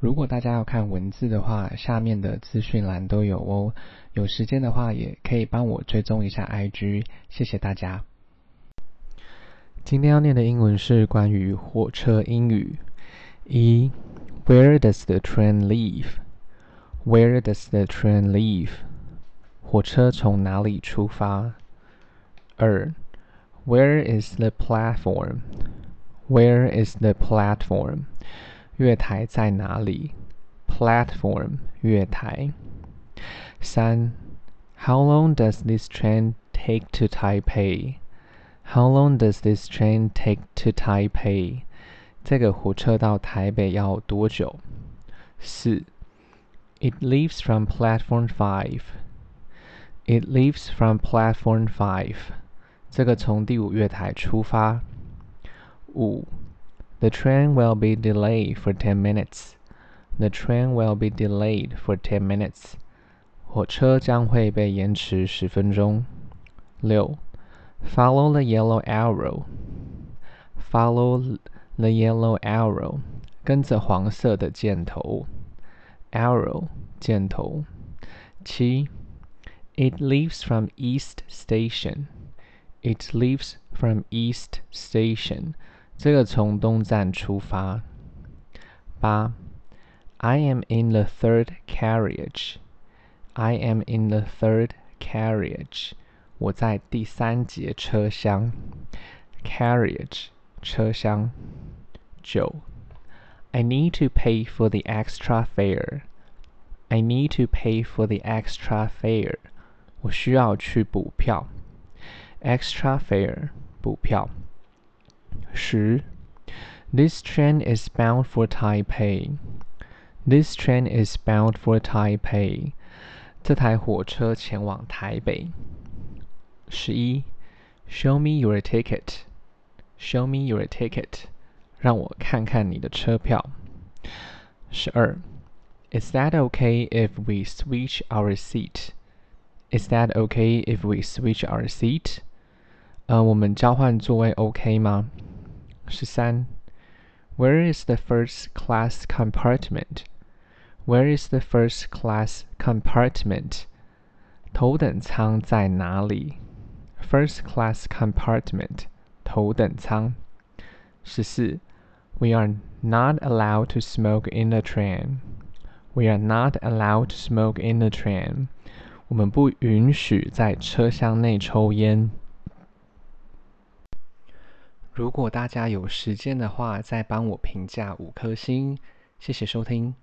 如果大家要看文字的话，下面的资讯栏都有哦。有时间的话，也可以帮我追踪一下 IG，谢谢大家。今天要念的英文是关于火车英语。一，Where does the train leave？Where does the train leave？火车从哪里出发？二，Where is the platform？Where is the platform？月台在哪里？Platform 月台。三，How long does this train take to Taipei？How long does this train take to Taipei？这个火车到台北要多久？四，It leaves from platform five。It leaves from platform five。这个从第五月台出发。五。 The train will be delayed for ten minutes. The train will be delayed for ten minutes. 火车将会被延迟十分钟。六，Follow the yellow arrow. Follow the yellow arrow. 跟着黄色的箭头。Arrow 箭头。七，It leaves from East Station. It leaves from East Station. 这个从东站出发。八，I am in the third carriage. I am in the third carriage. 我在第三节车厢。Carriage 车厢。九，I need to pay for the extra fare. I need to pay for the extra fare. 我需要去补票。Extra fare 补票。 十，This train is bound for Taipei. This train is bound for Taipei. 这台火车前往台北。十一，Show me your ticket. Show me your ticket. 让我看看你的车票。十二，Is that okay if we switch our seat? Is that okay if we switch our seat? 呃，我们交换座位 OK 吗？ 十三，Where is the first class compartment? Where is the first class compartment? 头等舱在哪里？First class compartment，头等舱。十四，We are not allowed to smoke in the train. We are not allowed to smoke in the train. 我们不允许在车厢内抽烟。 如果大家有时间的话，再帮我评价五颗星，谢谢收听。